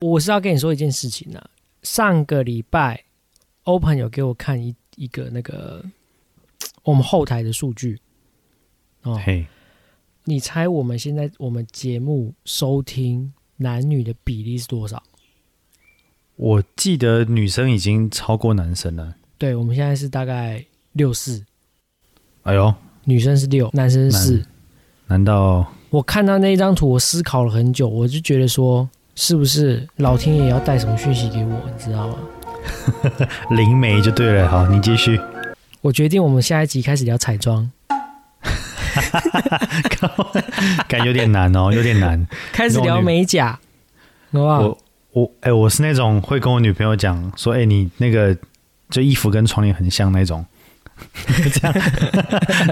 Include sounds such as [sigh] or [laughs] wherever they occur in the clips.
我是要跟你说一件事情啊，上个礼拜 Open 有给我看一一个那个我们后台的数据哦，嘿，你猜我们现在我们节目收听男女的比例是多少？我记得女生已经超过男生了。对，我们现在是大概六四，哎呦，女生是六，男生是四。难道我看到那一张图，我思考了很久，我就觉得说，是不是老天爷要带什么讯息给我，你知道吗？[laughs] 灵媒就对了？好，你继续。我决定我们下一集开始聊彩妆，[laughs] 感有点难哦，有点难。[laughs] 开始聊美甲，好不好？我我哎、我是那种会跟我女朋友讲说，哎、你那个就衣服跟窗帘很像那种，这样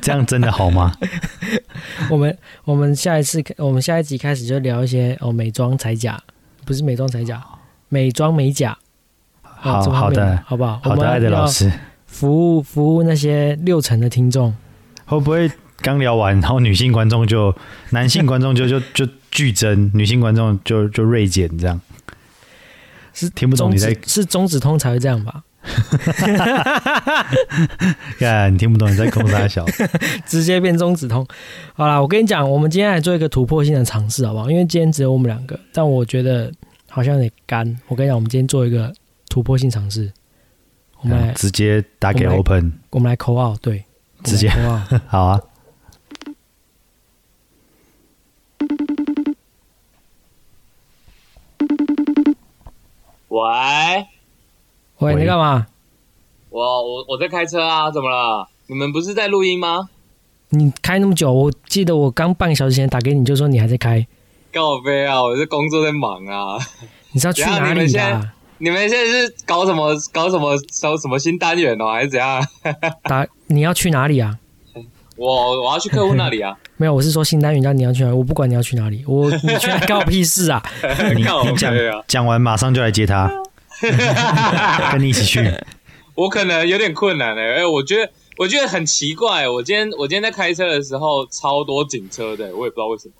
这样真的好吗？我们我们下一次我们下一集开始就聊一些哦美妆彩甲，不是美妆彩甲，美妆美甲。哦好好的好不好？好的，爱的老师，服务服务那些六成的听众。会不会刚聊完，然后女性观众就男性观众就 [laughs] 就就剧增，女性观众就就锐减，这样是听不懂你在是中指通才会这样吧？[laughs] 看，你听不懂你在空啥小？[laughs] 直接变中指通。好啦，我跟你讲，我们今天来做一个突破性的尝试，好不好？因为今天只有我们两个，但我觉得好像有点干。我跟你讲，我们今天做一个突破性尝试，我们来直接打给 Open，我们来扣号，对，直接扣号。[laughs] 好啊。喂，喂，喂你干嘛？我我我在开车啊，怎么了？你们不是在录音吗？你开那么久，我记得我刚半个小时前打给你，就说你还在开，告飞啊，我这工作在忙啊。你是要去哪里你们现在啦？你们现在是搞什么搞什么搞什么新单元哦，还是怎样？[laughs] 打你要去哪里啊？我我要去客户那里啊。[laughs] 没有，我是说新单元叫你要去哪里，我不管你要去哪里，我你去哪干我屁事啊！[laughs] 你告你讲！讲完马上就来接他，[laughs] 跟你一起去。[laughs] 我可能有点困难哎、哎、我觉得我觉得很奇怪，我今天我今天在开车的时候超多警车的，我也不知道为什么。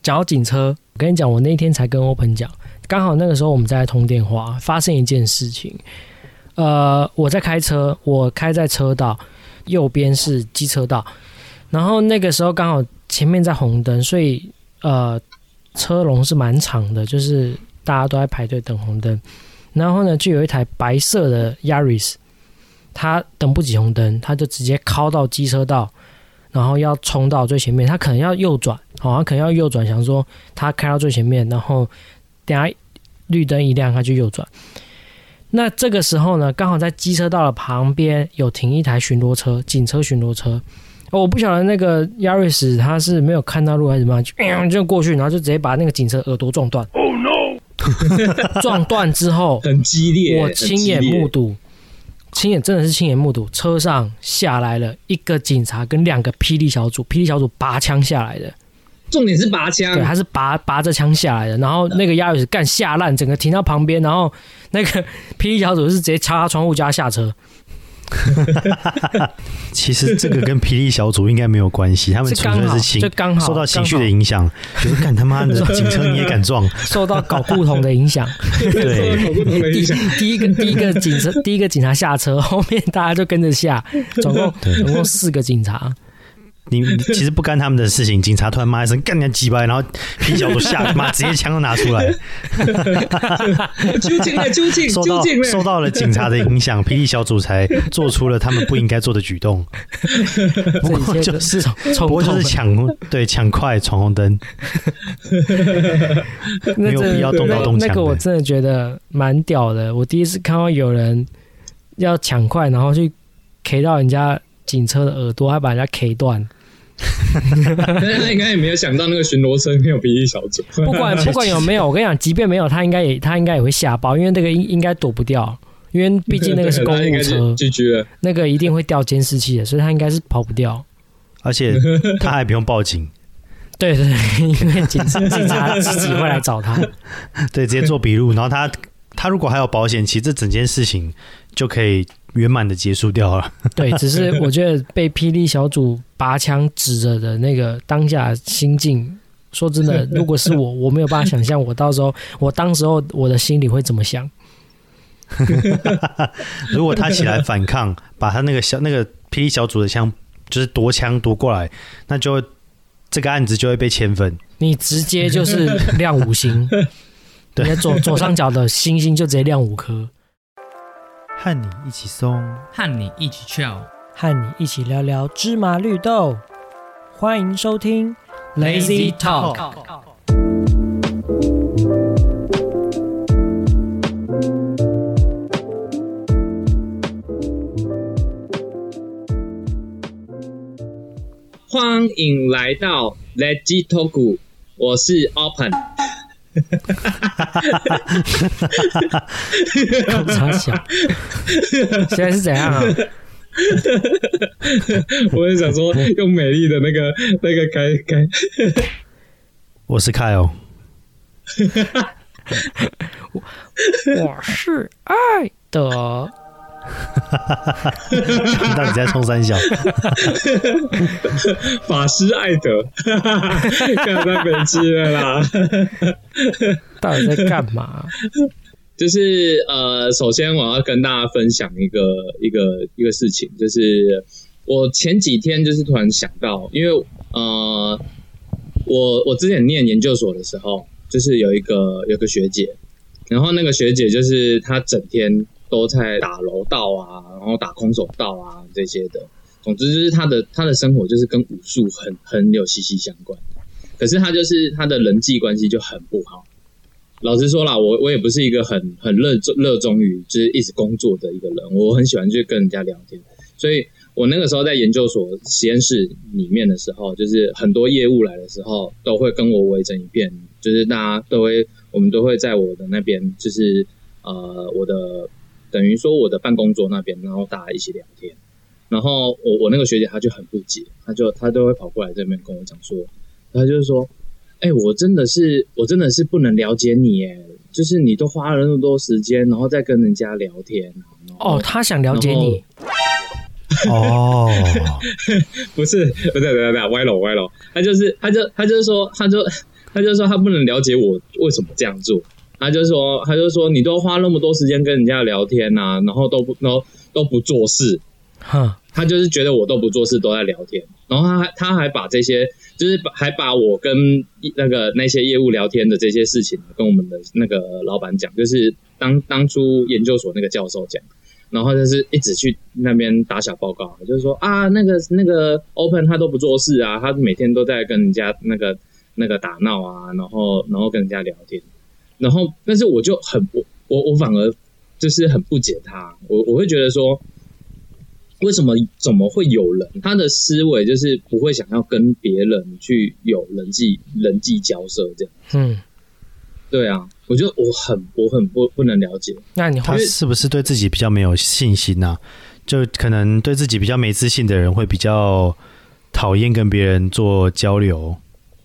讲到警车，我跟你讲，我那天才跟 Open 讲，刚好那个时候我们在通电话，发生一件事情。呃，我在开车，我开在车道，右边是机车道，然后那个时候刚好前面在红灯，所以呃车龙是蛮长的，就是大家都在排队等红灯。然后呢，就有一台白色的 Yaris，它等不及红灯，它就直接靠到机车道，然后要冲到最前面，它可能要右转，好、它可能要右转，想说它开到最前面，然后等下绿灯一亮，它就右转。那这个时候呢，刚好在机车道的旁边有停一台巡逻车，警车巡逻车。我不晓得那个亚瑞斯他是没有看到路还是怎么样，就、呃就过去，然后就直接把那个警车耳朵撞断。[laughs] 撞断之后，很激烈，我亲眼目睹，亲眼真的是亲眼目睹，车上下来了一个警察跟两个霹雳小组，霹雳小组拔枪下来的，重点是拔枪。对，，他是拔拔着枪下来的，然后那个亚瑞斯干下烂，整个停到旁边，然后那个 [laughs] 霹雳小组是直接敲他窗户叫他下车，[laughs] 其实这个跟霹雳小组应该没有关系，他们纯粹是情就刚好受到情绪的影响，就是干他妈的 [laughs] 警车你也敢撞？受到搞不同的影响。对，有不同的第影响。第一个第一个警车第一个警察下车，后面大家就跟着下，总共总共四个警察。你你其实不干他们的事情，警察突然骂一声干你娘鸡巴，然后霹雳小组吓妈直接枪都拿出来，[laughs] 究竟了，究竟，受到究竟了，受到了警察的影响，霹雳小组才做出了他们不应该做的举动。[laughs] 不过就是冲不过就是冲抢对抢快闯红灯，[laughs] 那没有必要动刀动枪那个我真的觉得蛮屌的。我第一次看到有人要抢快，然后去 K 到人家警车的耳朵，还把人家 K 断。[laughs] 但是他应该也没有想到那个巡逻车没有比例小组，不管 [laughs] 不管有没有，我跟你讲，即便没有，他应该也他应该也会吓爆，因为那个应应该躲不掉，因为毕竟那个是公他应该务车。那个一定会掉监视器的，所以他应该是跑不掉。而且 [laughs] 他还不用报警，对对对，因为警警察自己会来找他。对，直接做笔录，然后他他如果还有保险，其实这整件事情就可以圆满的结束掉了。[laughs] 对，只是我觉得被霹雳小组拔枪指着的那个当下心境，说真的，如果是我，我没有办法想象我到时候，我当时候我的心里会怎么想。[laughs] 如果他起来反抗，把他那个小那个霹雳小组的枪就是夺枪夺过来，那就这个案子就会被千分。你直接就是亮五星，[laughs] 你的左左上角的星星就直接亮五颗，和你一起松，和你一起跳。和你一起聊聊芝麻绿豆。欢迎收听 Lazy Talk。欢迎来到 Lazy Talk，我是 Open。[laughs] 傻小，现在是怎样啊？我也想说用美丽的那个 [laughs] 那个开开，我是 Kyle，[laughs] 我是爱的。[laughs] 你到底在冲三小？[laughs] 法师艾德，[laughs] 看在北极了啦。到底在干嘛？就是呃，首先我要跟大家分享一个一个一个事情，就是我前几天就是突然想到，因为呃，我我之前念研究所的时候，就是有一个有个学姐，然后那个学姐就是她整天都在打柔道啊，然后打空手道啊这些的，总之就是他的他的生活就是跟武术很很有息息相关，可是他就是他的人际关系就很不好。老实说啦，我我也不是一个很很热衷热衷于就是一直工作的一个人，我很喜欢去跟人家聊天，所以我那个时候在研究所实验室里面的时候，就是很多业务来的时候，都会跟我围成一片，就是大家都会，我们都会在我的那边，就是呃我的等于说我的办公桌那边，然后大家一起聊天，然后我我那个学姐她就很不解，她就她都会跑过来这边跟我讲说，她就是说。哎、我真的是，我真的是不能了解你，哎，就是你都花了那么多时间，然后再跟人家聊天，哦，他想了解你，哦，不是，不对，不对，不对，歪楼，歪楼，他就是，他就，他就是说，他就，他就说他不能了解我为什么这样做，他就说，他就说你都花那么多时间跟人家聊天呐、然后都不，然后都不做事，哈，他就是觉得我都不做事，都在聊天，然后他还他还把这些，就是把还把我跟那个那些业务聊天的这些事情，跟我们的那个老板讲，就是当当初研究所那个教授讲，然后就是一直去那边打小报告，就是说啊，那个那个 Open 他都不做事啊，他每天都在跟人家那个那个打闹啊，然后然后跟人家聊天，然后但是我就很我我我反而就是很不解他，我我会觉得说。为什么怎么会有人他的思维就是不会想要跟别人去有人际人际交涉这样？嗯，对啊，我觉得我很我很不不能了解。那你会他是不是对自己比较没有信心啊、就可能对自己比较没自信的人会比较讨厌跟别人做交流。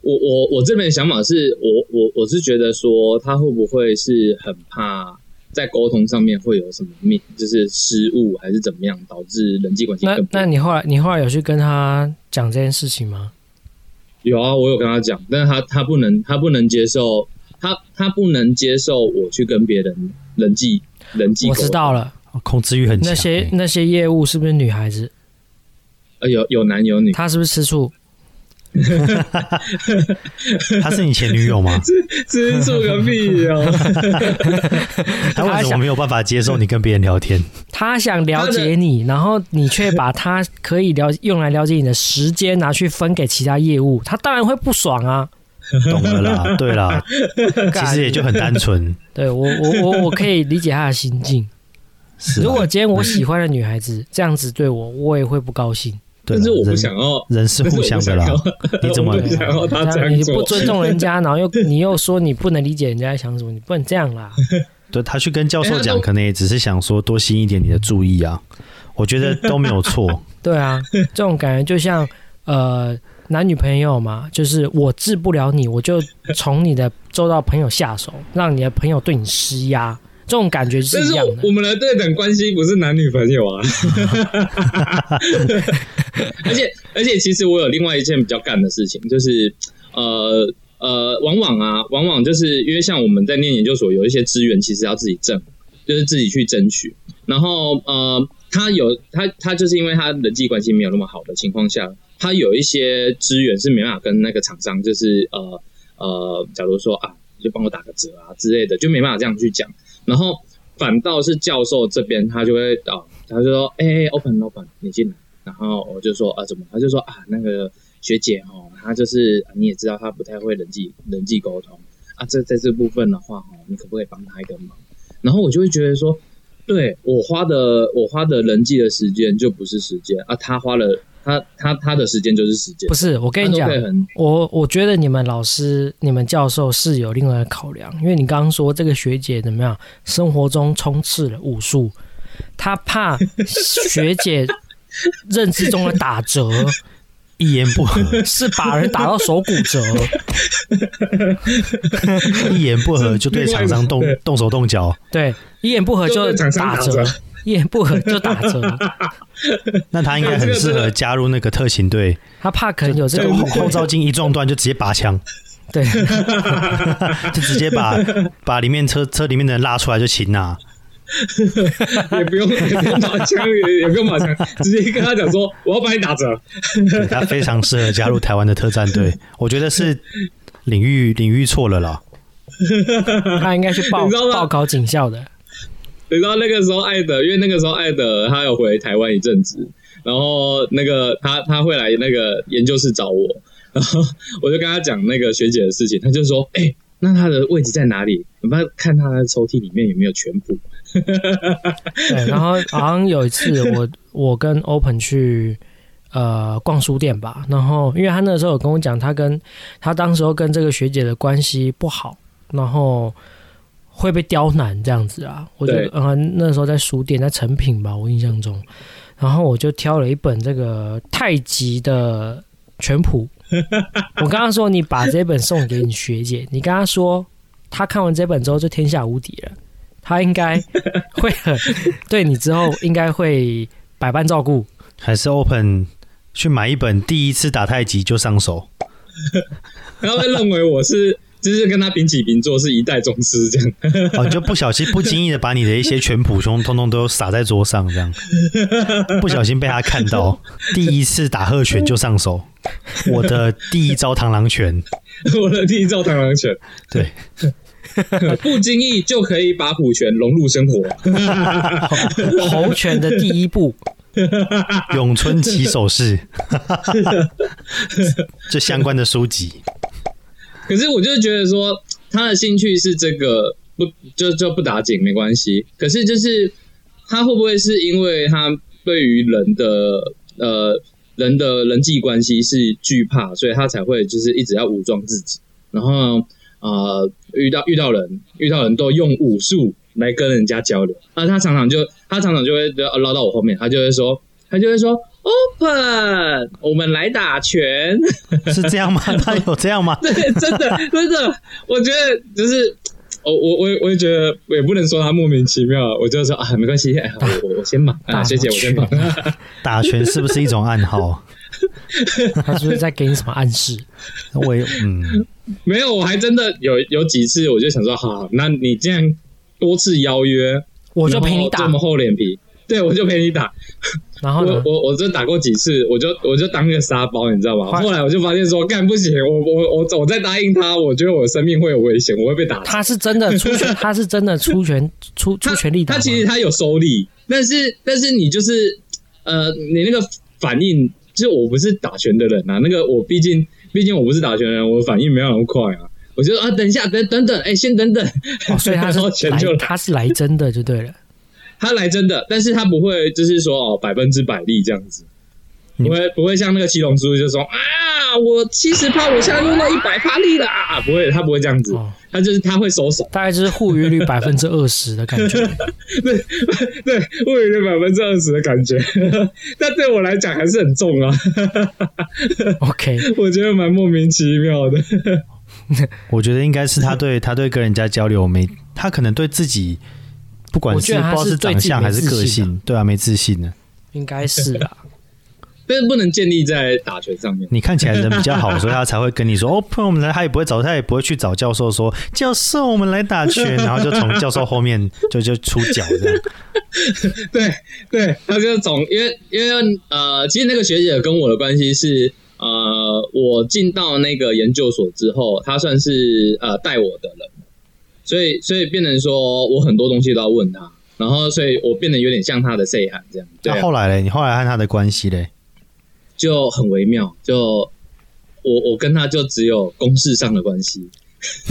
我我我这边的想法是我我我是觉得说他会不会是很怕在沟通上面会有什么命就是失误还是怎么样导致人际关系那那你后来你后来有去跟他讲这件事情吗？有啊，我有跟他讲，但是他他不能他不能接受他他不能接受我去跟别人人际人际我知道了，控制欲很强、那些欸那些业务是不是女孩子？呃有有男有女，他是不是吃醋？[laughs] 她是你前女友吗？[laughs] 吃醋个屁哦！[laughs] 他为什么没有办法接受你跟别人聊天？他想了解你，然后你却把他可以了用来了解你的时间拿去分给其他业务，他当然会不爽啊。懂了啦，对啦，其实也就很单纯。对我我我我可以理解他的心境。是啊如果今天我喜欢的女孩子这样子对我，我也会不高兴。对但是我不人想要，人是互相的啦 [laughs] 你怎么不想要他这样做？你不尊重人家，[laughs] 然后又你又说你不能理解人家在想什么，你不能这样啦。[laughs] 对他去跟教授讲，可能也只是想说多吸引一点你的注意啊。我觉得都没有错。对啊，这种感觉就像呃男女朋友嘛，就是我治不了你，我就从你的周到朋友下手，让你的朋友对你施压，这种感觉是但是一样的我。们的对等关系不是男女朋友啊，而 [laughs] 且而且，其实我有另外一件比较干的事情，就是呃呃，往往啊，往往就是因为像我们在念研究所，有一些资源其实要自己挣，就是自己去争取。然后呃，他有他他就是因为他人际关系没有那么好的情况下，他有一些资源是没办法跟那个厂商，就是呃呃，假如说啊，你就帮我打个折啊之类的，就没办法这样去讲。然后反倒是教授这边，他就会啊，他就说，哎、o p e n open，你进来。然后我就说啊，怎么？他就说啊，那个学姐哦，她就是你也知道，她不太会人际人际沟通啊。这在这部分的话哦，你可不可以帮她一个忙？然后我就会觉得说，对我花的我花的人际的时间就不是时间啊，他花了他他他的时间就是时间。不是，我跟你讲我我觉得你们老师、你们教授是有另外的考量，因为你刚刚说这个学姐怎么样，生活中充斥了武术，她怕学姐 [laughs] 认知中的打折一言不合，是把人打到手骨折，[laughs] 一言不合就对厂商动动手动脚。对，一言不合就打折，一言不合就打折，[laughs] 那他应该很适合加入那个特勤队，他怕可能有这个后后照镜一撞断就直接拔枪，对，[laughs] 就直接把把里面车车里面的人拉出来就擒啊。也不用也不用把枪，也也不用拔枪，直接跟他讲说我要帮你打折。对他非常适合加入台湾的特战队，我觉得是领域领域错了啦。他应该去报报考警校的，你知道那个时候艾德，因为那个时候艾德他有回台湾一阵子，然后那个他他会来那个研究室找我，然后我就跟他讲那个学姐的事情，他就说：“哎、那他的位置在哪里？我们看他的抽屉里面有没有全谱。对，然后好像有一次我我跟 Open 去呃逛书店吧，然后因为他那时候有跟我讲，他跟他当时候跟这个学姐的关系不好，然后会被刁难这样子啊。我就对呃那时候在书店，在成品吧，我印象中，然后我就挑了一本这个太极的全谱。[laughs] 我刚刚说你把这本送给你学姐，你跟她说，她看完这本之后就天下无敌了。她应该会很对你之后应该会百般照顾。还是 Open 去买一本第一次打太极就上手，[laughs] 他会认为我是就是跟他平起平坐，是一代宗师这样。哦，你就不小心不经意的把你的一些全谱通通通都撒在桌上，这样。不小心被他看到，第一次打鹤拳就上手，我的第一招螳螂拳，[laughs] 我的第一招螳螂拳，对，[laughs] 不经意就可以把虎拳融入生活。[laughs] 猴拳的第一步，咏春起手式，这相关的书籍，可是我就觉得说，他的兴趣是这个，不就就不打紧没关系。可是就是他会不会是因为他对于人的呃人的人际关系是惧怕，所以他才会就是一直要武装自己，然后呃遇到遇到人遇到人都用武术来跟人家交流。那他常常就他常常就会呃绕到我后面，他就会说他就会说 open，我们来打拳。[laughs] 是这样吗？[laughs] 他有这样吗？对，真的真的，我觉得就是。我我我我也觉得，我也不能说他莫名其妙，我就说啊，没关系，哎，我我我先忙啊，打学姐我先忙。[laughs] 打拳是不是一种暗号？他是不是在给你什么暗示？我也嗯，没有，我还真的有有几次，我就想说，好，那你这样多次邀约，我就陪你打这么，厚脸皮，对我就陪你打。我然后我？我我就打过几次，我就我就当个沙包，你知道吗？后来我就发现说，干不行，我我我我再答应他，我觉得我生命会有危险，我会被打。[laughs] 他是真的出拳，他是真的出拳出出全力打他吗。其实他有收力，但是但是你就是呃，你那个反应，就是我不是打拳的人啊，那个我毕竟毕竟我不是打拳的人，我反应没有那么快啊。我就说啊，等一下，等等等，哎、先等等。哦，所以他是 [laughs] 然后拳就来，来他是来真的就对了。他来真的，但是他不会就是说哦百分之百力这样子，不会不会像那个七龙珠就说啊，我七十趴，我现在用到一百趴力了。啊，不会，他不会这样子，哦，他就是他会收手，大概就是护鱼率百分之二十的感觉。[laughs] 对，我有点百分之二十的感觉，[laughs] 但对我来讲还是很重啊。[laughs] OK，我觉得蛮莫名其妙的。我觉得应该是他对他对跟人家交流没，他可能对自己不管是不知道是长相还是个性，对啊，没自信呢。[laughs] 应该是啦。[laughs] 但是不能建立在打拳上面。你看起来人比较好，所以他才会跟你说 [laughs] 哦，朋友们来，他也不会找，他也不会去找教授说教授我们来打拳，然后就从教授后面就就出脚这样。对对，他就总因为因为呃，其实那个学姐跟我的关系是呃，我进到那个研究所之后，她算是呃带我的人，所以所以变成说我很多东西都要问他，然后所以我变得有点像他的 say 喊这样。那后来嘞，你后来和他的关系嘞？就很微妙，就我我跟他就只有公式上的关系。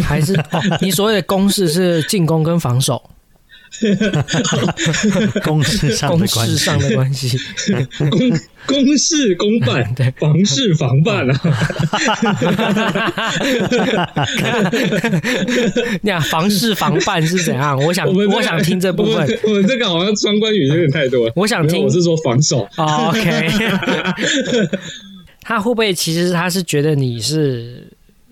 还是、哦、你所谓的攻势是进攻跟防守，[laughs] 公事上攻的关系，势上的关系。公公事公办，[laughs] 对房事房办啊。[laughs] 那房事防办是怎样？我想我想听这部分我。们这个好像双关语有点太多了。我想听我是说防守。哦 OK，他会不会其实他是觉得你是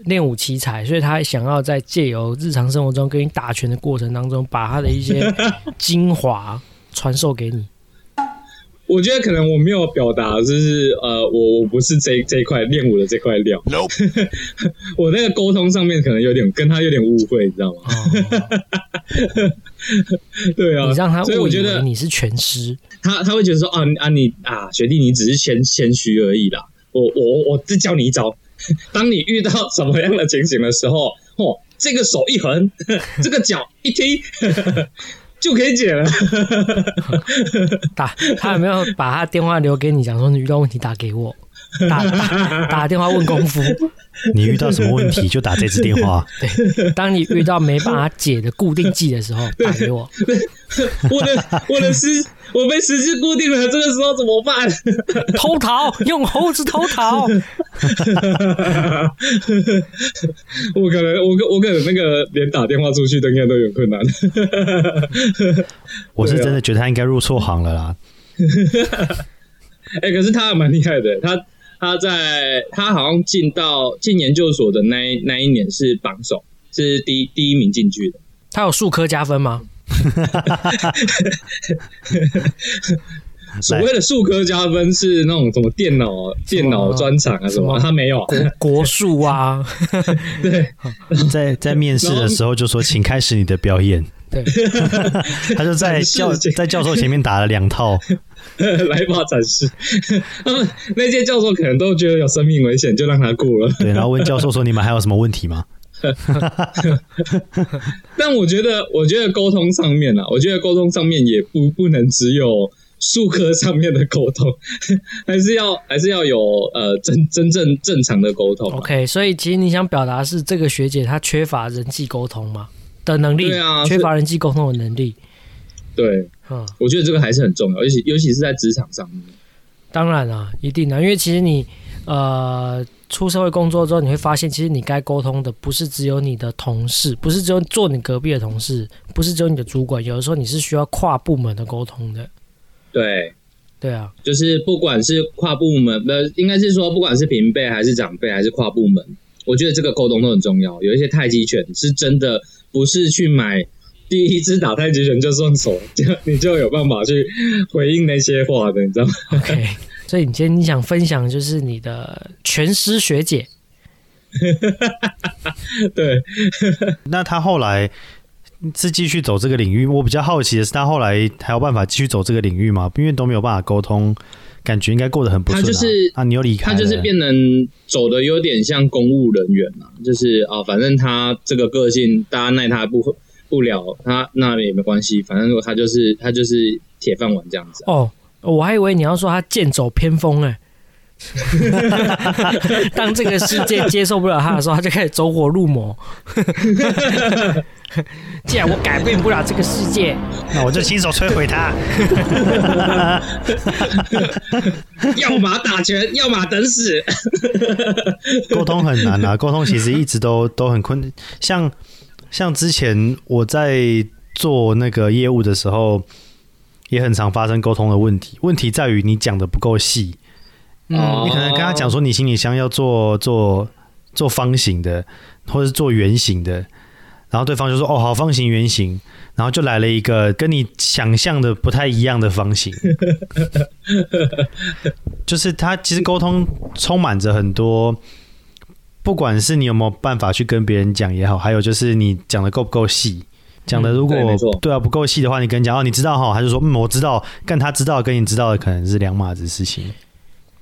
练武奇才，所以他想要在借由日常生活中跟你打拳的过程当中，把他的一些精华传授给你？[laughs] 我觉得可能我没有表达，就是呃，我我不是这这一块练武的这块料。[laughs] 我那个沟通上面可能有点跟他有点误会，你知道吗？哦，[laughs] 对啊，你让他所以我觉得你是拳师，他他会觉得说啊你啊你啊学弟你只是谦谦虚而已啦，我我我只教你一招，[laughs] 当你遇到什么样的情形的时候，哦，这个手一横，[laughs] 这个脚一踢。[laughs] 就可以解了，打他有没有把他电话留给你，讲说你遇到问题打给我，打打 [laughs] 打电话问功夫。你遇到什么问题就打这支电话。[laughs] 对，当你遇到没办法解的固定技的时候，打给我。[laughs] 我的我的时我被时机固定了，这个时候怎么办？偷逃，用猴子偷逃。我可能我可我可能那个连打电话出去都应该都有困难。我是真的觉得他应该入错行了啦。哎、可是他还蛮厉害的，他他在他好像进到进研究所的那一那一年是榜首，是第一第一名进去的。他有数科加分吗？[laughs] 所谓的数科加分是那种什么电脑电脑专场啊什么，他没有。国国术啊，对，在在面试的时候就说，请开始你的表演。对，[laughs] 他就在教 [laughs] 在教授前面打了两套，[laughs] 来吧展示。[laughs] 他们那些教授可能都觉得有生命危险，就让他过了。对，然后问教授说：“你们还有什么问题吗 [laughs] 但我觉得，我觉得沟通上面啊，我觉得沟通上面也不不能只有术科上面的沟通，还是要还是要有呃真真正正常的沟通啊、OK，所以其实你想表达是这个学姐她缺乏人际沟通吗的能力，对啊缺乏人际沟通的能力。对，嗯，我觉得这个还是很重要，尤其尤其是在职场上面。当然啊，一定的，因为其实你呃出社会工作之后，你会发现，其实你该沟通的不是只有你的同事，不是只有坐你隔壁的同事，不是只有你的主管，有的时候你是需要跨部门的沟通的。对，对啊，就是不管是跨部门，呃，应该是说不管是平辈还是长辈还是跨部门，我觉得这个沟通都很重要。有一些太极拳是真的不是去买第一支打太极拳就顺手，就你就有办法去回应那些话的，你知道吗？OK，所以你今天你想分享的就是你的拳师学姐，[laughs] 对，？” [laughs] 那他后来是继续走这个领域？我比较好奇的是，他后来还有办法继续走这个领域吗？因为都没有办法沟通，感觉应该过得很不顺、啊。他就是啊，你又离开了，他就是变成走的有点像公务人员嘛，就是啊，反正他这个个性大家奈他不不了，他那也没关系，反正他就是他就是铁饭碗这样子啊、哦，我还以为你要说他剑走偏锋哎、[laughs] 当这个世界接受不了他的时候，他就开始走火入魔。[laughs] 既然我改变不了这个世界，那我就亲手摧毁他。[laughs] 要么打拳，要么等死。沟通很难啊，沟通其实一直都都很困难。像像之前我在做那个业务的时候，也很常发生沟通的问题。问题在于你讲的不够细，嗯。你可能跟他讲说你行李箱要做做做方形的，或者是做圆形的，然后对方就说哦好方形圆形，然后就来了一个跟你想象的不太一样的方形，[laughs] 就是他其实沟通充满着很多，不管是你有没有办法去跟别人讲也好，还有就是你讲的够不够细。讲的如果对对啊不够细的话，你跟人讲哦，你知道哈，他就说嗯我知道，但他知道跟你知道的可能是两码子事情。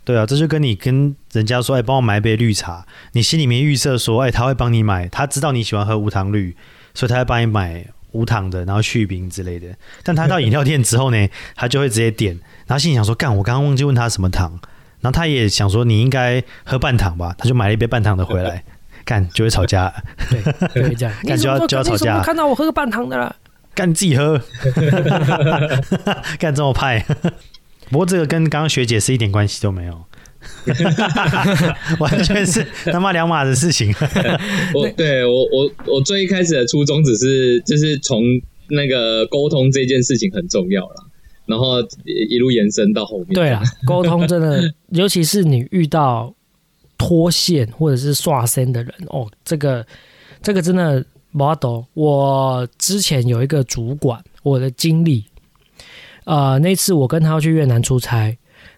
对啊，这就跟你跟人家说，哎，帮我买一杯绿茶，你心里面预设说，哎，他会帮你买，他知道你喜欢喝无糖绿，所以他会帮你买无糖的，然后去冰之类的。但他到饮料店之后呢，他就会直接点，然后心里想说，干，我刚刚忘记问他什么糖，然后他也想说你应该喝半糖吧，他就买了一杯半糖的回来，[laughs] 干就会吵架，对，就会这样。[laughs] 干就要就要吵架你怎么看到我喝个半糖的了？干你自己喝，[laughs] 干这么派。不过这个跟刚刚学姐是一点关系都没有，完全是他妈两码的事情。我对我我我最一开始的初衷只是就是从那个沟通这件事情很重要啦，然后一一路延伸到后面。对啊，[laughs] 沟通真的，尤其是你遇到脱线或者是刷身的人哦，这个这个真的 model。我之前有一个主管，我的经理，呃，那次我跟他去越南出差，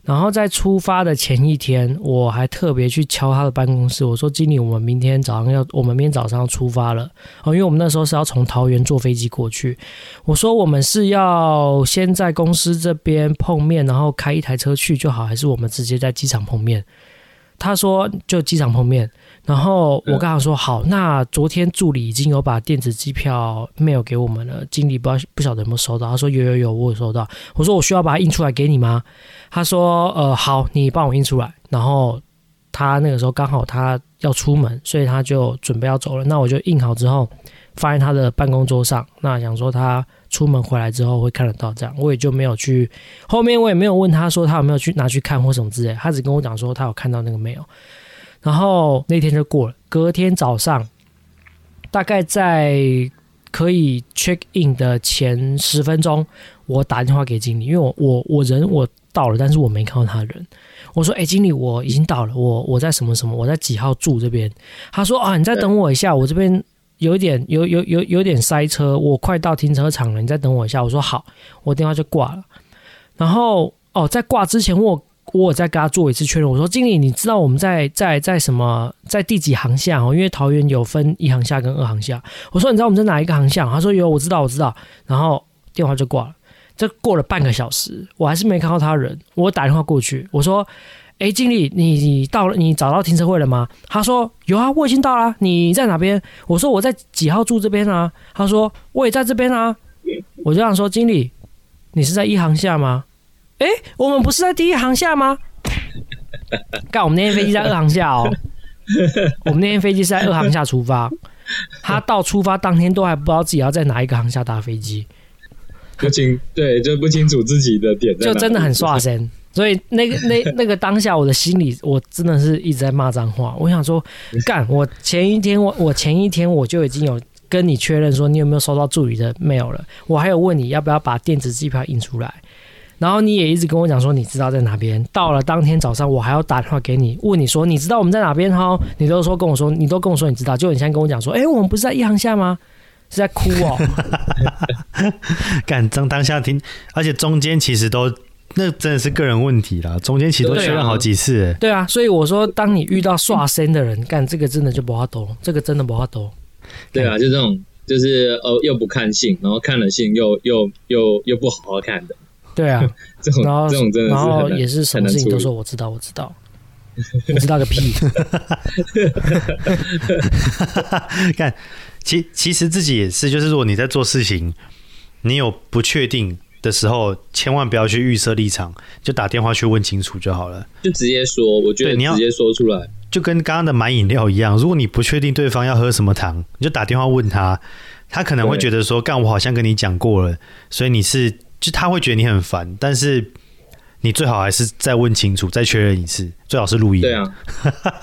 然后在出发的前一天，我还特别去敲他的办公室，我说：“经理，我们明天早上要，我们明天早上要出发了哦，因为我们那时候是要从桃园坐飞机过去。我说我们是要先在公司这边碰面，然后开一台车去就好，还是我们直接在机场碰面？”他说：“就机场碰面。”然后我刚好说：“好，那昨天助理已经有把电子机票 mail 给我们了，经理不知道不晓得有没有收到。”他说：“有有有，我有收到。”我说：“我需要把它印出来给你吗？”他说：“呃，好，你帮我印出来。”然后他那个时候刚好他要出门，所以他就准备要走了。那我就印好之后放在他的办公桌上。那想说他出门回来之后会看得到，这样我也就没有去后面我也没有问他说他有没有去拿去看或什么之类，他只跟我讲说他有看到那个 mail。然后那天就过了，隔天早上大概在可以 check in 的前十分钟，我打电话给经理，因为我我我人我到了，但是我没看到他人。我说：“哎、经理，我已经到了，我我在什么什么，我在几号住这边。”他说：“啊，你再等我一下，我这边有点有有有有点塞车，我快到停车场了，你再等我一下。”我说：“好。”我电话就挂了。然后哦，在挂之前我。我再跟他做一次确认，我说经理，你知道我们在在在什么在第几航向哦？因为桃园有分一航厦跟二航厦。我说你知道我们在哪一个航向？他说有，我知道，我知道。然后电话就挂了。这过了半个小时，我还是没看到他人。我打电话过去，我说：“哎，经理，你你到了，你找到停车位了吗？”他说：“有啊，我已经到了。你在哪边？”我说：“我在几号住这边啊？”他说：“我也在这边啊。”我就想说：“经理，你是在一航下吗？”哎，我们不是在第一航下吗？干，我们那天飞机在二航下哦。我们那天飞机是在二航下出发，他到出发当天都还不知道自己要在哪一个航下搭飞机，不清对，就不清楚自己的点就真的很刷身。所以那个那那个当下，我的心里我真的是一直在骂脏话。我想说，干，[laughs] 我前一天我我前一天我就已经有跟你确认说你有没有收到助理的 mail 了，我还有问你要不要把电子机票印出来。然后你也一直跟我讲说你知道在哪边，到了当天早上我还要打电话给你问你说你知道我们在哪边哈，你都说跟我说你都跟我说你知道，就你现在跟我讲说，哎，我们不是在一航下吗？是在哭哦，[laughs] [laughs] 干当当下听，而且中间其实都那真的是个人问题啦，中间其实都确认好几次、欸。对啊，所以我说当你遇到刷身的人，干这个真的就不好抖，这个真的不好抖。对啊，就这种就是呃又不看信，然后看了信又又又又不好好看的，对啊，[laughs] 这种然后这种真的是然后也是什么事情都说我知道我知道，你知道个屁！[laughs] 看，其其实自己也是，就是如果你在做事情，你有不确定的时候，千万不要去预设立场，就打电话去问清楚就好了。就直接说，我觉得你要直接说出来，就跟刚刚的买饮料一样，如果你不确定对方要喝什么糖，你就打电话问他，他可能会觉得说，干我好像跟你讲过了，所以你是就他会觉得你很烦，但是你最好还是再问清楚，再确认一次，最好是录音。对，啊，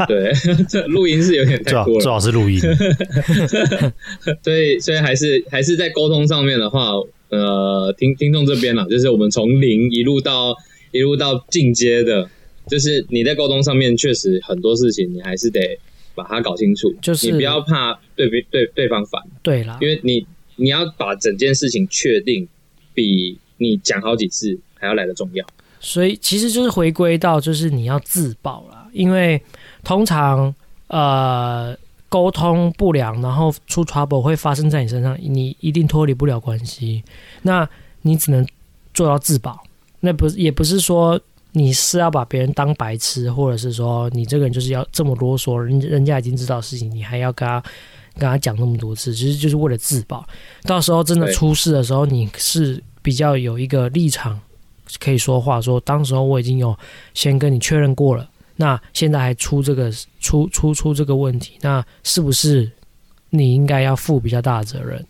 对，这 [laughs] 录音是有点最好太过了，最好是录音。[laughs] 所以所以还是还是在沟通上面的话，呃，听听众这边啦，就是我们从零一路到一路到进阶的，就是你在沟通上面确实很多事情你还是得把它搞清楚，就是你不要怕对对对对方烦，对啦因，为你你要把整件事情确定，比你讲好几次还要来的重要。所以其实就是回归到就是你要自保啦，因为通常呃沟通不良，然后出 trouble 会发生在你身上，你一定脱离不了关系。那你只能做到自保，那不也不是说你是要把别人当白痴，或者是说你这个人就是要这么啰嗦，人人家已经知道事情，你还要跟他跟他讲那么多次，其实就是为了自保。到时候真的出事的时候，你是比较有一个立场可以说话，说当时候我已经有先跟你确认过了，那现在还出这个出出出这个问题，那是不是你应该要负比较大的责任？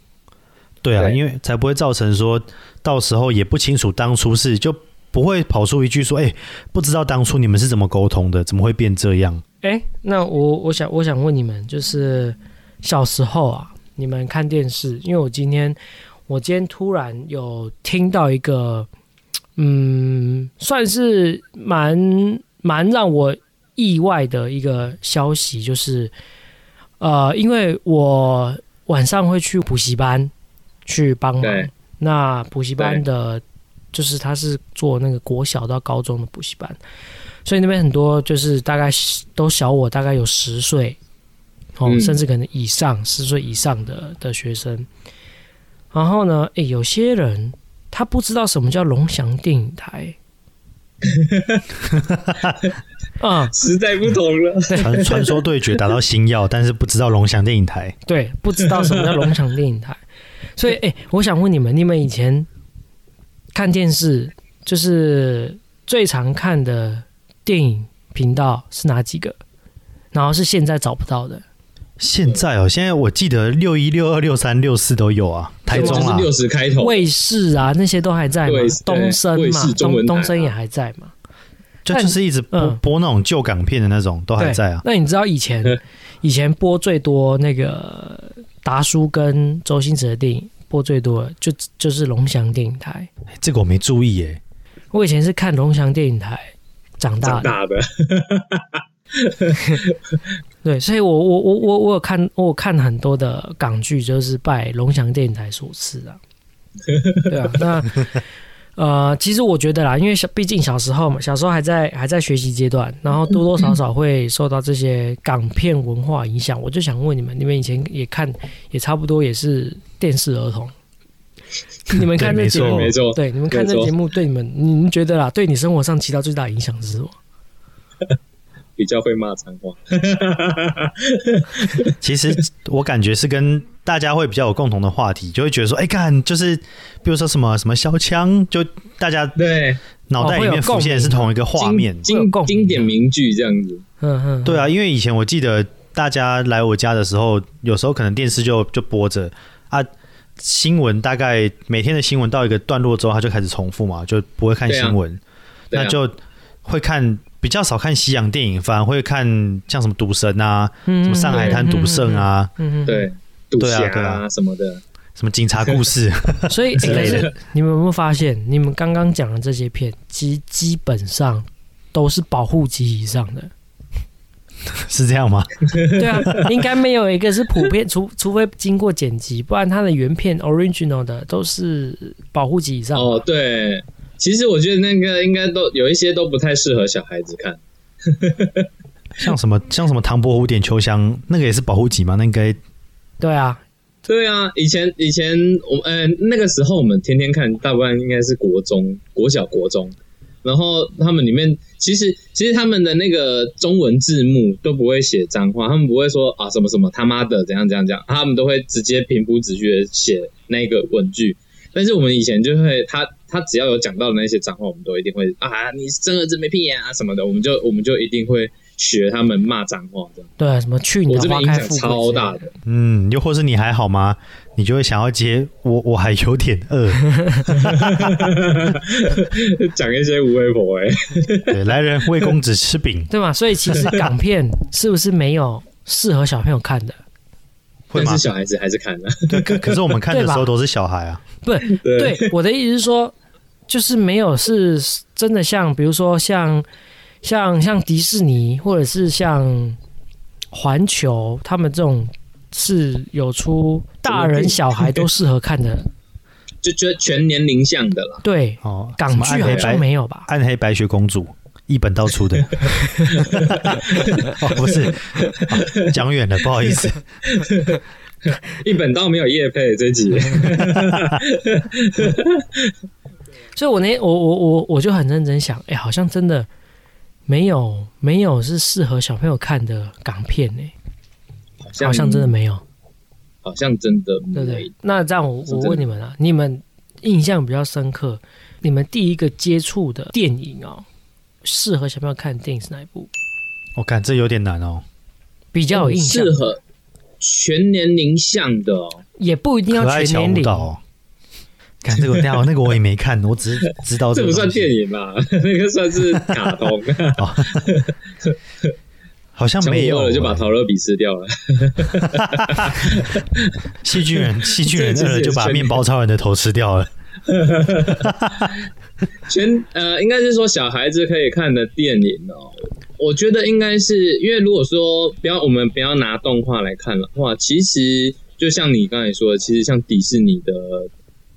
对啊，因为才不会造成说到时候也不清楚当初是就不会跑出一句说，哎、不知道当初你们是怎么沟通的，怎么会变这样？哎，那我我想我想问你们，就是小时候啊，你们看电视，因为我今天我今天突然有听到一个，嗯，算是蛮蛮让我意外的一个消息，就是呃，因为我晚上会去补习班去帮忙，那补习班的，就是他是做那个国小到高中的补习班，所以那边很多就是大概都小我大概有十岁，哦，嗯。甚至可能以上十岁以上的的学生。然后呢，诶，有些人他不知道什么叫龙翔电影台，[laughs] 啊、时代不同了，传传说对决打到星耀，但是不知道龙翔电影台。对，不知道什么叫龙翔电影台，[laughs] 所以，哎、我想问你们，你们以前看电视，就是最常看的电影频道是哪几个？然后是现在找不到的，现在哦，现在我记得六一、六二、六三、六四都有啊，台中啊，六十开头，卫视啊那些都还在嘛对，东升嘛东东升也还在嘛，就就是一直播、嗯播那种旧港片的那种，都还在啊。那你知道以前以前播最多那个达叔跟周星驰的电影播最多的就就是龙翔电影台。这个我没注意耶。我以前是看龙翔电影台长大的，长大的，[laughs] 对，所以我我我我我有看我有看很多的港剧，就是拜龙翔电影台所赐啊。对啊，那呃，其实我觉得啦，因为小毕竟小时候嘛，小时候还在还在学习阶段，然后多多少少会受到这些港片文化影响。我就想问你们，你们以前也看，也差不多也是电视儿童，[laughs] 你们看这节目，没错，对你们看这节目，对你们你们觉得啦，对你生活上起到最大影响是什么？[laughs] 比较会骂脏话，[laughs] 其实我感觉是跟大家会比较有共同的话题，就会觉得说，哎、看就是，比如说什么什么消枪，就大家对，脑袋里面浮现的是同一个画面。经经典名句这样子，嗯嗯，对啊，因为以前我记得大家来我家的时候，有时候可能电视就就播着啊，新闻大概每天的新闻到一个段落之后，他就开始重复嘛，就不会看新闻，那就会看比较少看西洋电影，反而会看像什么赌神啊，嗯什么上海滩赌圣，啊，嗯嗯，嗯对，赌侠对啊什么的，什么警察故事，[laughs] 所以、[laughs] 之类的可是你们有没有发现，你们刚刚讲的这些片，基基本上都是保护级以上的。[laughs] 是这样吗？对啊，应该没有一个是普遍，除除非经过剪辑，不然它的原片 original 的都是保护级以上。哦，对，其实我觉得那个应该都有一些都不太适合小孩子看，[laughs] 像什么像什么唐伯虎点秋香，那个也是保护级吗？那应该对啊，对啊，以前以前我呃那个时候我们天天看，大部分应该是国中、国小、国中，然后他们里面其实其实他们的那个中文字幕都不会写脏话，他们不会说啊什么什么他妈的怎样怎样怎样，他们都会直接平铺直叙的写那个文句。但是我们以前就会他他只要有讲到的那些脏话，我们都一定会啊你生儿子没屁眼啊什么的，我们就我们就一定会学他们骂脏话这样。对啊，什么去你我的这边影响花开富贵超大的。嗯，又或是你还好吗？你就会想要接我，我还有点饿。[laughs] 讲一些无微博哎，[laughs] 对，来人魏公子吃饼，对嘛？所以其实港片是不是没有适合小朋友看的？会吗但是？小孩子还是看了。[laughs] 对，可可是我们看的时候都是小孩啊。不 [laughs] 是，对对我的意思是说，就是没有是真的像，比如说像像像迪士尼或者是像环球他们这种是有出大人小孩都适合看的，就觉得全年龄向的啦。对，哦，什港么暗黑剧好像白没有吧？暗黑白雪公主一本道出的，[laughs] 哦，不是，哦讲远了，不好意思。[laughs] 一本道没有叶配这集，[laughs] 所以我那我我我我就很认真想，哎、好像真的没有没有是适合小朋友看的港片呢、好像好像真的没有，好像真的对不对？那这样我我问你们啊，你们印象比较深刻，你们第一个接触的电影哦，适合小朋友看的电影是哪一部？我看这有点难哦。比较有印象适，合全年龄向的哦。也不一定要全年龄。舞蹈哦，看这个，等一下那个我也没看，我只是 [laughs] 知道这不算个东西电影吧？[laughs] 那个算是卡通。[laughs] 好像没有了就把欸陶乐比吃掉了。细菌人，细菌人这其实饿了就把面包超人的头吃掉了。[laughs] 全呃，应该是说小孩子可以看的电影哦。我觉得应该是因为如果说不要我们不要拿动画来看的话，其实就像你刚才说的，其实像迪士尼的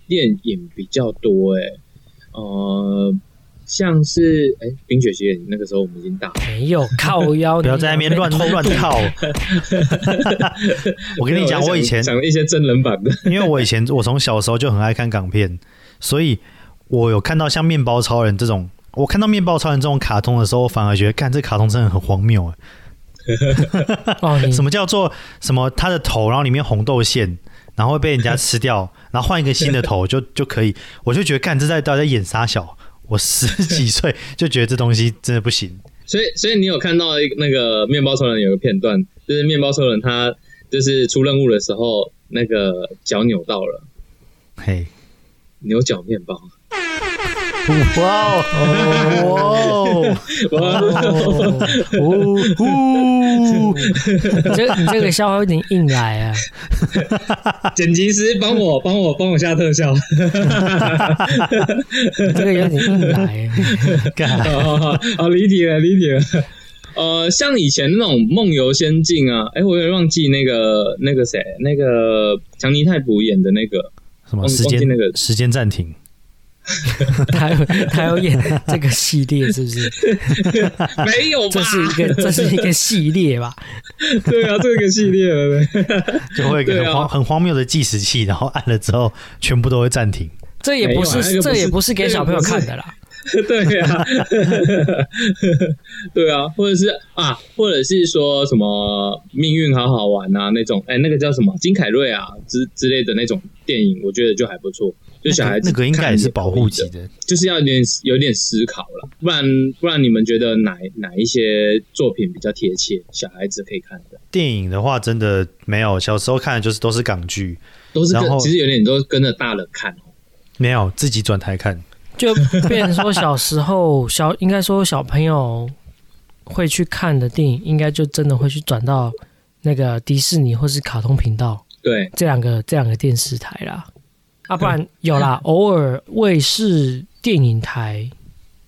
电影比较多诶。呃，像是哎《冰雪奇缘》那个时候我们已经大了，没有靠腰，[laughs] 不要在那边乱乱套。[laughs] 我跟你讲，我以前讲了一些真人版的，[laughs] 因为我以前我从小时候就很爱看港片，所以我有看到像面包超人这种，我看到面包超人这种卡通的时候，我反而觉得，看这卡通真的很荒谬哎。什么叫做什么？他的头，然后里面红豆馅，然后会被人家吃掉，然后换一个新的头就就可以。我就觉得，干这在到底在演啥小？我十几 [laughs] 岁就觉得这东西真的不行。所以所以你有看到一个那个面包超人有个片段，就是面包超人他就是出任务的时候，那个脚扭到了，嘿，牛角面包。哇哦，哇，哦哦，你这你这个笑话有点硬来啊！剪辑师帮我帮我帮我下特效。你这个有点硬来。干好好好，好理解了理解了。呃，像以前那种梦游仙境啊，哎，我有点忘记那个那个谁，那个强尼泰普演的那个，忘什么时间那个时间暂停？[laughs] 他有他有演这个系列是不是？[laughs] 没有吧？这是一个这是一个系列吧？[laughs] 对啊，这个系列就会很荒很荒谬的计时器，然后按了之后全部都会暂停。这也不是这也不是给小朋友看的啦。对啊，对啊，或者是啊，或者是说什么命运好好玩啊那种，哎，那个叫什么金凯瑞啊之之类的那种电影，我觉得就还不错。就小孩子那个应该也是保护级的，就是要有点有点思考了，不然不然你们觉得哪哪一些作品比较贴切，小孩子可以看的？电影的话，真的没有，小时候看的就是都是港剧，都是然后跟其实有点都跟着大人看哦。没有自己转台看。[laughs] 就变成说小时候小应该说小朋友会去看的电影，应该就真的会去转到那个迪士尼或是卡通频道对，这两个这两个电视台啦。啊，不然有啦，[laughs] 偶尔卫视电影台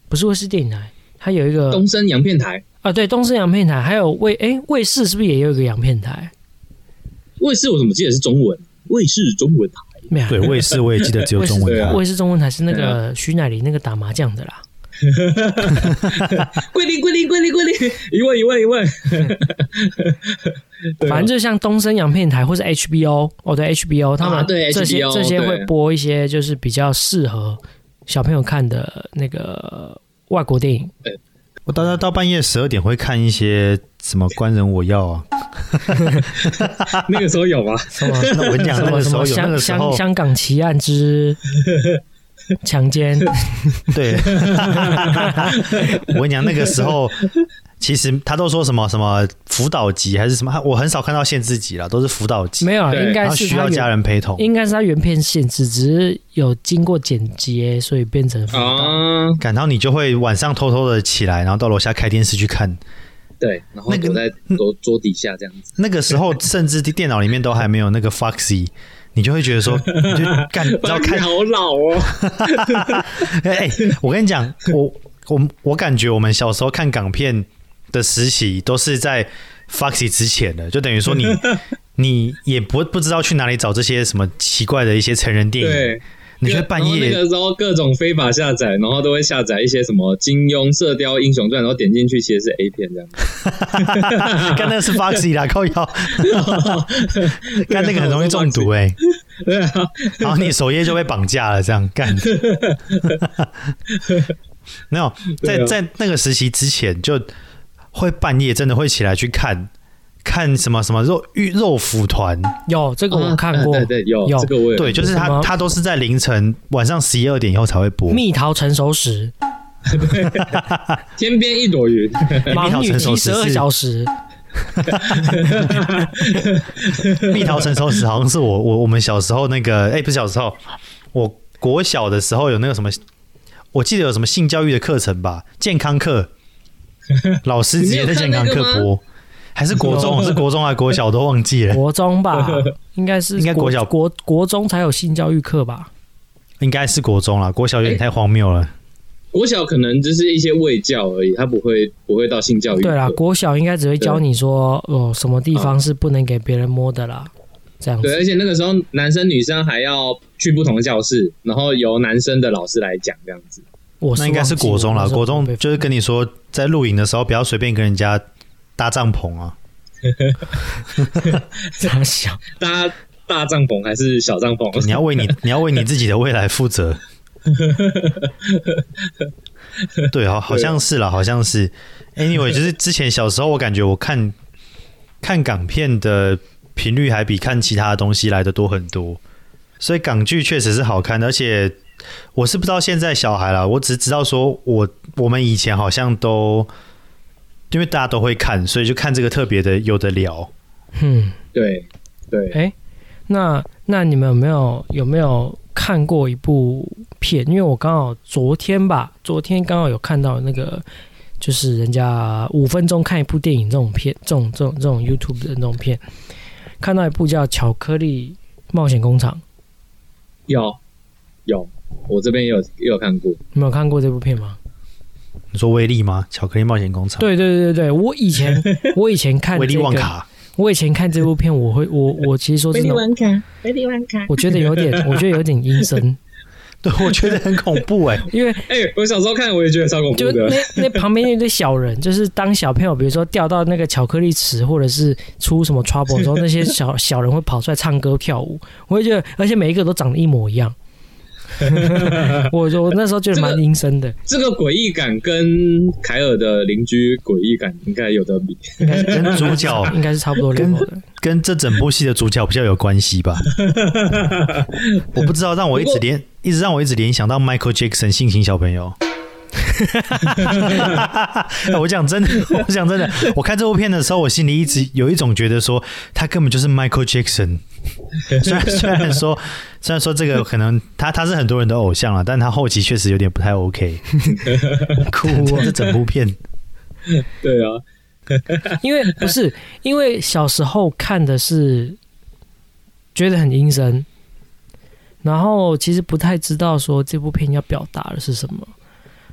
不是卫视电影台，它有一个东升洋片台啊，对，东森洋片台，还有卫哎卫视是不是也有一个洋片台？卫视我怎么记得是中文？卫视中文台。没有，对，卫视我也记得只有中文台。[laughs] 卫视中文台是那个徐乃麟那个打麻将的啦。[laughs] 桂林，桂林，桂林，桂林，一问一问一问。[laughs] 反正就像东森洋片台或是 HBO 哦，对 HBO 他们啊对这些 HBO 这些对会播一些就是比较适合小朋友看的那个外国电影。我大概到半夜十二点会看一些什么官人我要啊。[laughs] 那个时候有吗？什么那我跟你讲，那么什么个时候有那个时候香，香港奇案之 [laughs] 强奸，[laughs] 对，我跟你讲，那个时候其实他都说什么什么辅导级还是什么，我很少看到限制级了，都是辅导级，没有应该是需要家人陪同。应该是他原片限制，只是有经过剪接，所以变成辅导。啊，感到你就会晚上偷偷的起来，然后到楼下开电视去看。对，然后那个躲在桌桌底下这样子。那个时候，甚至电脑里面都还没有那个 Foxy，你就会觉得说，[laughs] 你就干，你知道看好老哦，[laughs] 哎、我跟你讲，我我我感觉我们小时候看港片的实习都是在 Foxy 之前的，就等于说你 [laughs] 你也不不知道去哪里找这些什么奇怪的一些成人电影，对，你就会半夜那夜个时候各种非法下载，然后都会下载一些什么金庸、射雕英雄传，然后点进去其实是 A 片这样。干那个是 Foxy 啦，靠腰，[laughs] 干那个很容易中毒哎、[laughs] 对啊，然后你首页就被绑架了，这样干。[laughs] 没有，在在那个实习之前，就会半夜真的会起来去看看什么什么肉玉肉蒲团，有这个我看过，啊 [laughs] 对对有有。这个我也对，就是他他都是在凌晨晚上十一二点以后才会播。蜜桃成熟时，天边一朵云，盲女成熟七十二小时，[laughs] 蜜桃成熟时好像是我我我们小时候那个，哎、不是小时候，我国小的时候有那个什么，我记得有什么性教育的课程吧，健康课，老师直接在健康课播，还是国中？[laughs] 是国中还是国小？我都忘记了，国中吧，[laughs] 应该是应该国小国国中才有性教育课吧？应该是国中啦，国小有点太荒谬了。国小可能就是一些卫教而已，他不会不会到性教育课。对啦，国小应该只会教你说，哦，什么地方是不能给别人摸的啦，这样对，而。且那个时候男生女生还要去不同的教室，然后由男生的老师来讲这样子。我那应该是国中了，国中就是跟你说，在露营的时候不要随便跟人家搭帐篷啊。[laughs] 傻小，大大帐篷还是小帐篷？你要为你 [laughs] 你要为你自己的未来负责。[laughs] 对，好，好像是啦，好像是。Anyway，就是之前小时候，我感觉我看看港片的频率还比看其他的东西来的多很多，所以港剧确实是好看。而且我是不知道现在小孩啦，我只知道说我我们以前好像都因为大家都会看，所以就看这个特别的有的聊。嗯，对对，哎，那那你们有没有有没有看过一部片？因为我刚好昨天吧，昨天刚好有看到那个，就是人家五分钟看一部电影这种片，这种这种这种 YouTube 的那种片，看到一部叫《巧克力冒险工厂》，有有，我这边也有也有看过。你们有看过这部片吗？你说威力吗？巧克力冒险工厂，对对对对对，我以前 [laughs] 我以前看威力，旺卡。我以前看这部片，我会我我其实说真的，卡，威力旺卡。我觉得有点，我觉得有点阴森，[laughs] 对，我觉得很恐怖哎、因为 [laughs] 哎、我小时候看我也觉得超恐怖就。那那旁边那堆小人，就是当小朋友，比如说掉到那个巧克力池，或者是出什么 trouble 的时候，那些小小人会跑出来唱歌跳舞，我会觉得，而且每一个都长得一模一样。[laughs] 我我那时候觉得蛮阴森的，这个诡异感跟凯尔的邻居诡异感应该有得比。应该是跟主角 [laughs] 应该是差不多 level 的。跟这整部戏的主角比较有关系吧？[laughs] 我不知道，让我一直联，一直让我一直联想到 Michael Jackson 性情小朋友。哎我讲真的，我讲真的，我看这部片的时候，我心里一直有一种觉得说，他根本就是 Michael Jackson。[laughs] 虽然虽然说虽然说这个可能他他是很多人的偶像了，但他后期确实有点不太 OK。[laughs] 哭啊这整部片 [laughs] 对啊，因为不是因为小时候看的是觉得很阴森，然后其实不太知道说这部片要表达的是什么。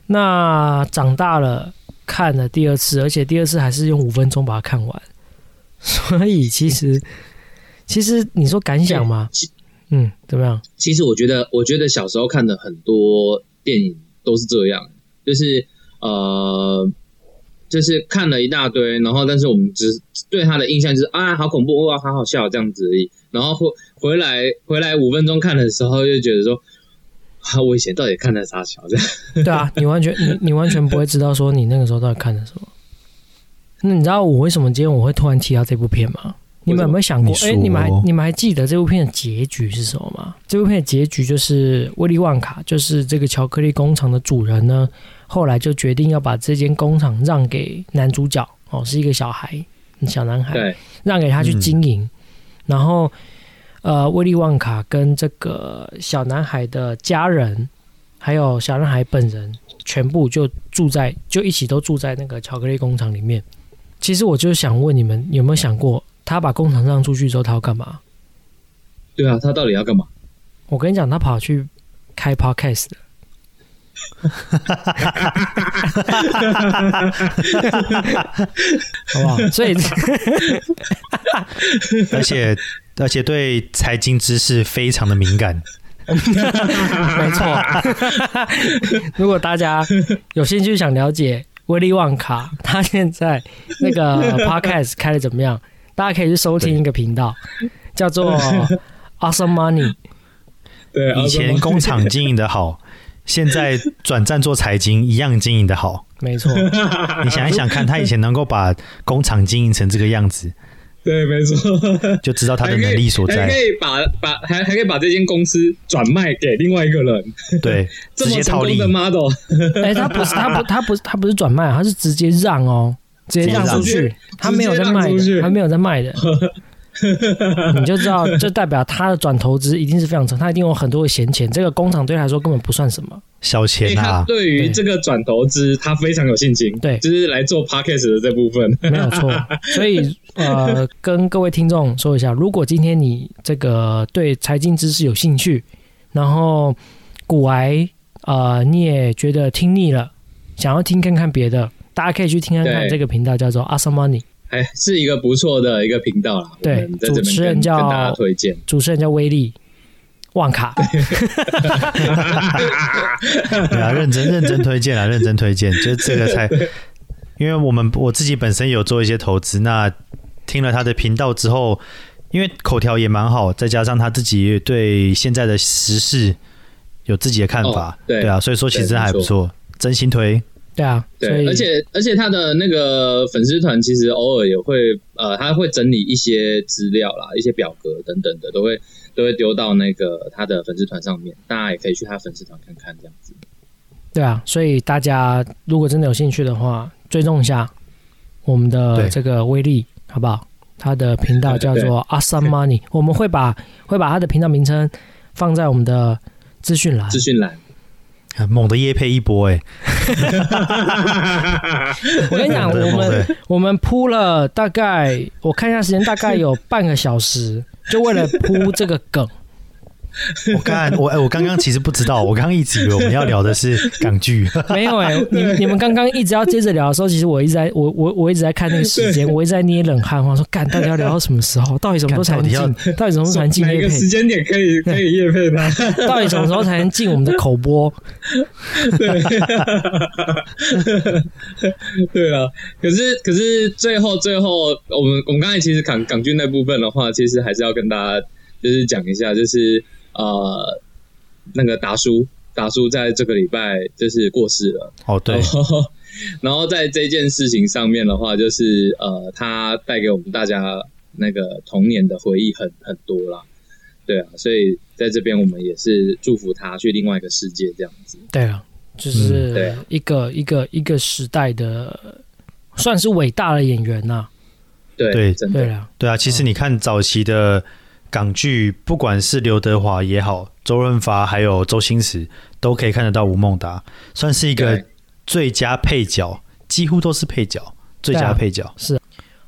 那长大了看了第二次，而且第二次还是用五分钟把它看完，所以其实其实你说感想吗？其嗯，怎么样？其实我觉得，我觉得小时候看的很多电影都是这样，就是呃，就是看了一大堆，然后但是我们只对他的印象就是啊，好恐怖哇，好好笑这样子而已。然后回回来回来五分钟看的时候，就觉得说，啊，我以前到底看的啥小这样？对啊，你完全你你完全不会知道说你那个时候到底看的什么。那你知道我为什么今天我会突然提到这部片吗？你们有没有想过？哎、你们还你们还记得这部片的结局是什么吗？这部片的结局就是威利旺卡，就是这个巧克力工厂的主人呢，后来就决定要把这间工厂让给男主角，哦，是一个小孩，小男孩，让给他去经营。然后，呃，威利旺卡跟这个小男孩的家人，还有小男孩本人，全部就住在，就一起都住在那个巧克力工厂里面。其实我就想问你们，有没有想过，他把工厂让出去之后，他要干嘛？对啊，他到底要干嘛？我跟你讲，他跑去开 podcast 的 [laughs] 好不好？所以 [laughs] 而且而且对财经知识非常的敏感。[laughs] 没错，如果大家有兴趣想了解威利旺卡他现在那个 podcast 开的怎么样，大家可以去收听一个频道，叫做 [laughs] Awesome Money。对，以前工厂经营的好，现在转战做财经一样经营的好。没错，你想一想看，他以前能够把工厂经营成这个样子，对，没错，就知道他的能力所在。还可以把把还还可以把这间公司转卖给另外一个人，对，这直接套利么成功的。model，哎、他不是他不他不是他不是转卖，他是直接让哦，直接让出去，他没有在卖的，他没有在卖的。你就知道，这代表他的转投资一定是非常成，他一定有很多的闲钱。这个工厂对他来说根本不算什么。小钱啊，对于这个转投资他非常有信心，对就是来做 podcast 的这部分，没有错。[laughs] 所以呃，跟各位听众说一下，如果今天你这个对财经知识有兴趣，然后古癌呃你也觉得听腻了，想要听看看别的，大家可以去听看看对这个频道，叫做 Awesome Money，哎是一个不错的一个频道啦。对主持人叫跟大家推荐，主持人叫威利旺卡。[laughs] 对啊，认真认真推荐啊，认真推荐，就是这个才，[laughs] 因为我们我自己本身有做一些投资，那听了他的频道之后，因为口条也蛮好，再加上他自己也对现在的时事有自己的看法，哦对啊，所以说其实还不没错，真心推。对啊，所对，以而且而且他的那个粉丝团其实偶尔也会呃，他会整理一些资料啦，一些表格等等的，都会都会丢到那个他的粉丝团上面，大家也可以去他粉丝团看看这样子。对啊，所以大家如果真的有兴趣的话，追踪一下我们的这个威力，好不好？他的频道叫做 Awesome Money，我们会把会把他的频道名称放在我们的资讯栏资。讯栏，猛的夜配一波哎、[laughs] 我跟你讲，我们我们铺了大概，我看一下时间，大概有半个小时，就为了铺这个梗。[laughs] 我刚我哎、我刚刚其实不知道，我刚刚一直以为我们要聊的是港剧，[laughs] 没有哎、你你们刚刚一直要接着聊的时候，其实我一直在我我我一直在看那个时间，我一直在捏冷汗，我说干，到底要聊到什么时候？到底什么时候才能干进？到底什么时候才能进 [laughs] 哪一个时？间点可以可以夜配他？到底什么时候才能进我们的口播？对，对啊。可是可是最后最后，我们我们刚才其实港港剧那部分的话，其实还是要跟大家就是讲一下，就是呃那个达叔达叔在这个礼拜就是过世了。哦对。然，后，然后在这件事情上面的话，就是呃，他带给我们大家那个童年的回忆很很多啦，对啊，所以在这边我们也是祝福他去另外一个世界这样子。对啊，就是啊。一个、一个一个时代的，算是伟大的演员呐、对对。真的，对啊，对啊，其实你看早期的港剧，不管是刘德华也好，周润发还有周星驰，都可以看得到吴孟达，算是一个最佳配角，几乎都是配角，最佳配角是。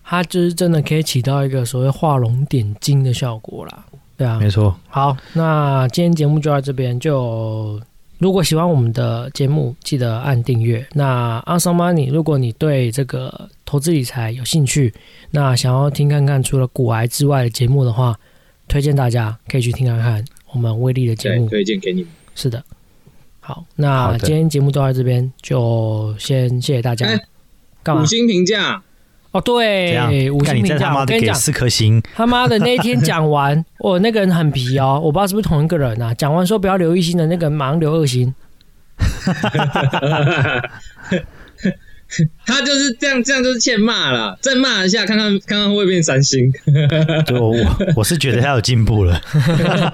他就是真的可以起到一个所谓画龙点睛的效果啦。对啊，没错，好，那今天节目就到这边。就如果喜欢我们的节目，记得按订阅。那 Awesome Money，如果你对这个投资理财有兴趣，那想要听看看除了股癌之外的节目的话，推荐大家可以去听看看我们威力的节，目。推荐给你们。是的，好，那今天节目就到这边，就先谢谢大家。哎干嘛五？星评价，哦，对，五星评价。我跟你讲，四颗星，他妈的那一天讲完，我 [laughs] 那个人很皮哦，我不知道是不是同一个人啊。讲完说不要留一星的那个，马上留二星。[laughs] [laughs] 他就是这样，这样就是欠骂了，再骂一下，看看看看会不会变三星。[laughs] 对我我我是觉得他有进步了，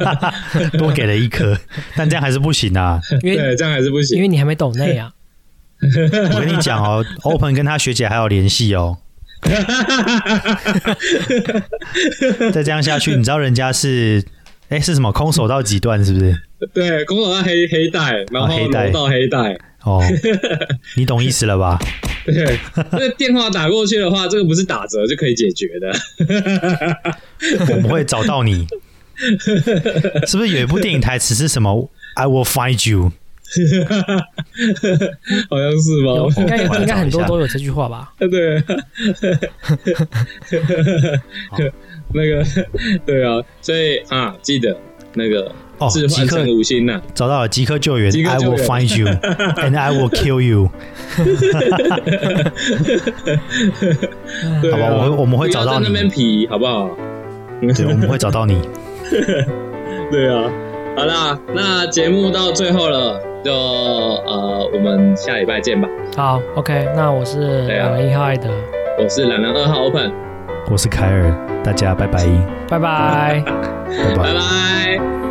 [laughs] 多给了一颗，但这样还是不行啊！因为对，这样还是不行因。为你还没懂内啊。我跟你讲哦，Open 跟他学姐还有联系哦。再这样下去，你知道人家是哎是什么空手道几段是不是？对，空手道黑黑带，然后哦黑带柔道黑带。哦，[laughs] 你懂意思了吧？对，那个电话打过去的话，这个不是打折就可以解决的。[laughs] 我们会找到你。是不是有一部电影台词是什么？I will find you。[laughs] 好像是吧？应该应该很多都有这句话吧？对，[laughs] [laughs] 那个对啊，所以啊，记得那个哦，置换即刻成五星呐、找到了，即刻救援，I will find you and I will kill you。好吧我会我们会找到你那边皮，好不好？对，我们会找到你。对啊，好啦，那节目到最后了，就呃，我们下礼拜见吧。好，OK，那我是两人一号艾德，我是两人二号 Open，我是凯尔，大家拜拜，拜拜。拜拜拜。拜。